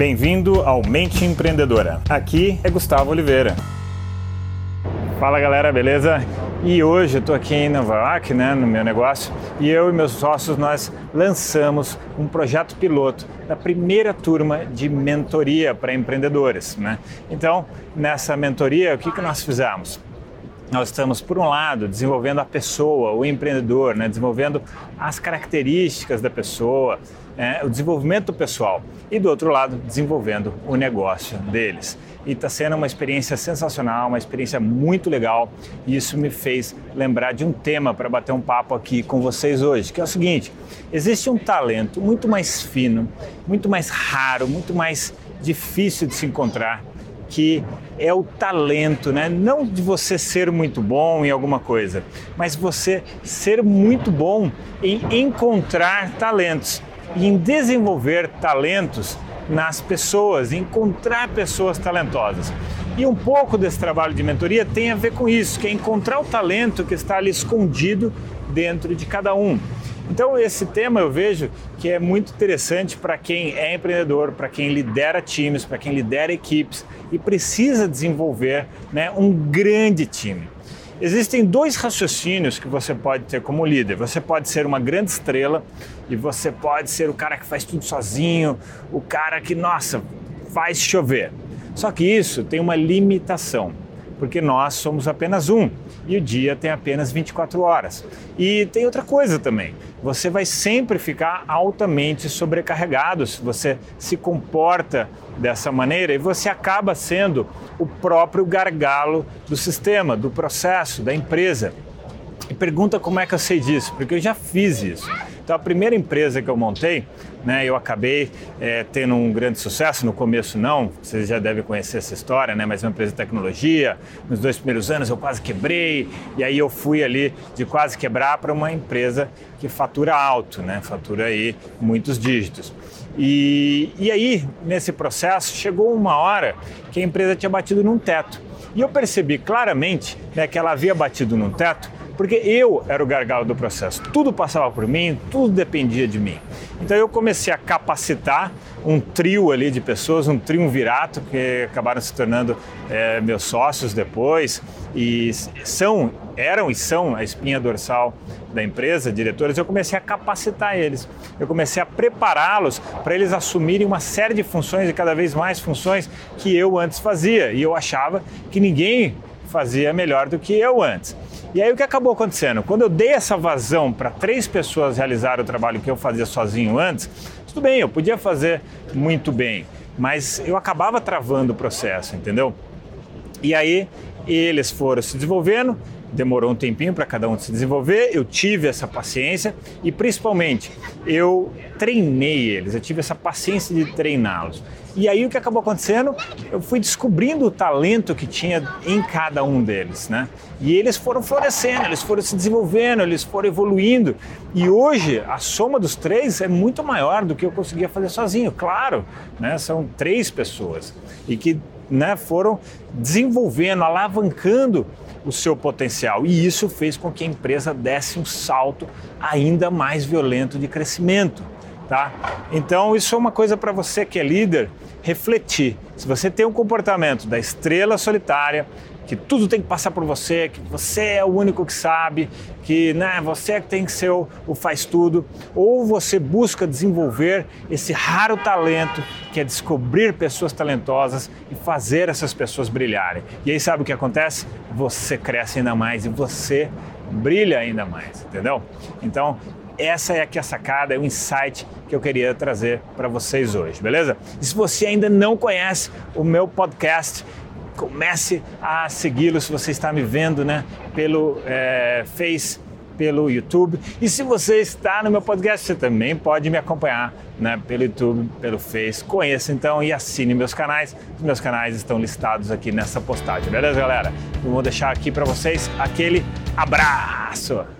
Bem-vindo ao Mente Empreendedora. Aqui é Gustavo Oliveira. Fala galera, beleza? E hoje eu estou aqui em Nova York, né, no meu negócio, e eu e meus sócios nós lançamos um projeto piloto da primeira turma de mentoria para empreendedores, né? Então, nessa mentoria, o que que nós fizemos? nós estamos, por um lado, desenvolvendo a pessoa, o empreendedor, né? desenvolvendo as características da pessoa, é, o desenvolvimento pessoal, e do outro lado, desenvolvendo o negócio deles. E está sendo uma experiência sensacional, uma experiência muito legal, e isso me fez lembrar de um tema para bater um papo aqui com vocês hoje, que é o seguinte: existe um talento muito mais fino, muito mais raro, muito mais difícil de se encontrar que é o talento, né? Não de você ser muito bom em alguma coisa, mas você ser muito bom em encontrar talentos em desenvolver talentos nas pessoas, encontrar pessoas talentosas. E um pouco desse trabalho de mentoria tem a ver com isso, que é encontrar o talento que está ali escondido dentro de cada um. Então, esse tema eu vejo que é muito interessante para quem é empreendedor, para quem lidera times, para quem lidera equipes e precisa desenvolver né, um grande time. Existem dois raciocínios que você pode ter como líder. Você pode ser uma grande estrela e você pode ser o cara que faz tudo sozinho, o cara que, nossa, faz chover. Só que isso tem uma limitação, porque nós somos apenas um e o dia tem apenas 24 horas. E tem outra coisa também você vai sempre ficar altamente sobrecarregado se você se comporta dessa maneira e você acaba sendo o próprio gargalo do sistema, do processo, da empresa. E pergunta como é que eu sei disso, porque eu já fiz isso. Então, a primeira empresa que eu montei, né, eu acabei é, tendo um grande sucesso. No começo, não, vocês já devem conhecer essa história, né, mas é uma empresa de tecnologia. Nos dois primeiros anos, eu quase quebrei, e aí eu fui ali de quase quebrar para uma empresa que fatura alto, né, fatura aí muitos dígitos. E, e aí, nesse processo, chegou uma hora que a empresa tinha batido num teto. E eu percebi claramente né, que ela havia batido num teto porque eu era o gargalo do processo. Tudo passava por mim, tudo dependia de mim. Então eu comecei a capacitar um trio ali de pessoas, um triunvirato que acabaram se tornando é, meus sócios depois e são, eram e são a espinha dorsal da empresa, diretores. Eu comecei a capacitar eles, eu comecei a prepará-los para eles assumirem uma série de funções e cada vez mais funções que eu antes fazia e eu achava que ninguém fazia melhor do que eu antes. E aí o que acabou acontecendo? Quando eu dei essa vazão para três pessoas realizar o trabalho que eu fazia sozinho antes, tudo bem, eu podia fazer muito bem, mas eu acabava travando o processo, entendeu? E aí eles foram se desenvolvendo, demorou um tempinho para cada um se desenvolver, eu tive essa paciência e principalmente eu treinei eles, eu tive essa paciência de treiná-los. E aí o que acabou acontecendo? Eu fui descobrindo o talento que tinha em cada um deles, né? E eles foram florescendo, eles foram se desenvolvendo, eles foram evoluindo. E hoje a soma dos três é muito maior do que eu conseguia fazer sozinho, claro, né? São três pessoas e que né, foram desenvolvendo, alavancando o seu potencial. E isso fez com que a empresa desse um salto ainda mais violento de crescimento. Tá? Então, isso é uma coisa para você que é líder refletir. Se você tem um comportamento da estrela solitária, que tudo tem que passar por você, que você é o único que sabe, que né, você é que tem que ser o, o faz tudo, ou você busca desenvolver esse raro talento que é descobrir pessoas talentosas e fazer essas pessoas brilharem. E aí sabe o que acontece? Você cresce ainda mais e você brilha ainda mais, entendeu? Então, essa é aqui a sacada, é o insight que eu queria trazer para vocês hoje, beleza? E se você ainda não conhece o meu podcast, comece a segui-lo se você está me vendo né, pelo é, Face, pelo YouTube. E se você está no meu podcast, você também pode me acompanhar né, pelo YouTube, pelo Face. Conheça então e assine meus canais. Os meus canais estão listados aqui nessa postagem, beleza, galera? Eu vou deixar aqui para vocês aquele abraço.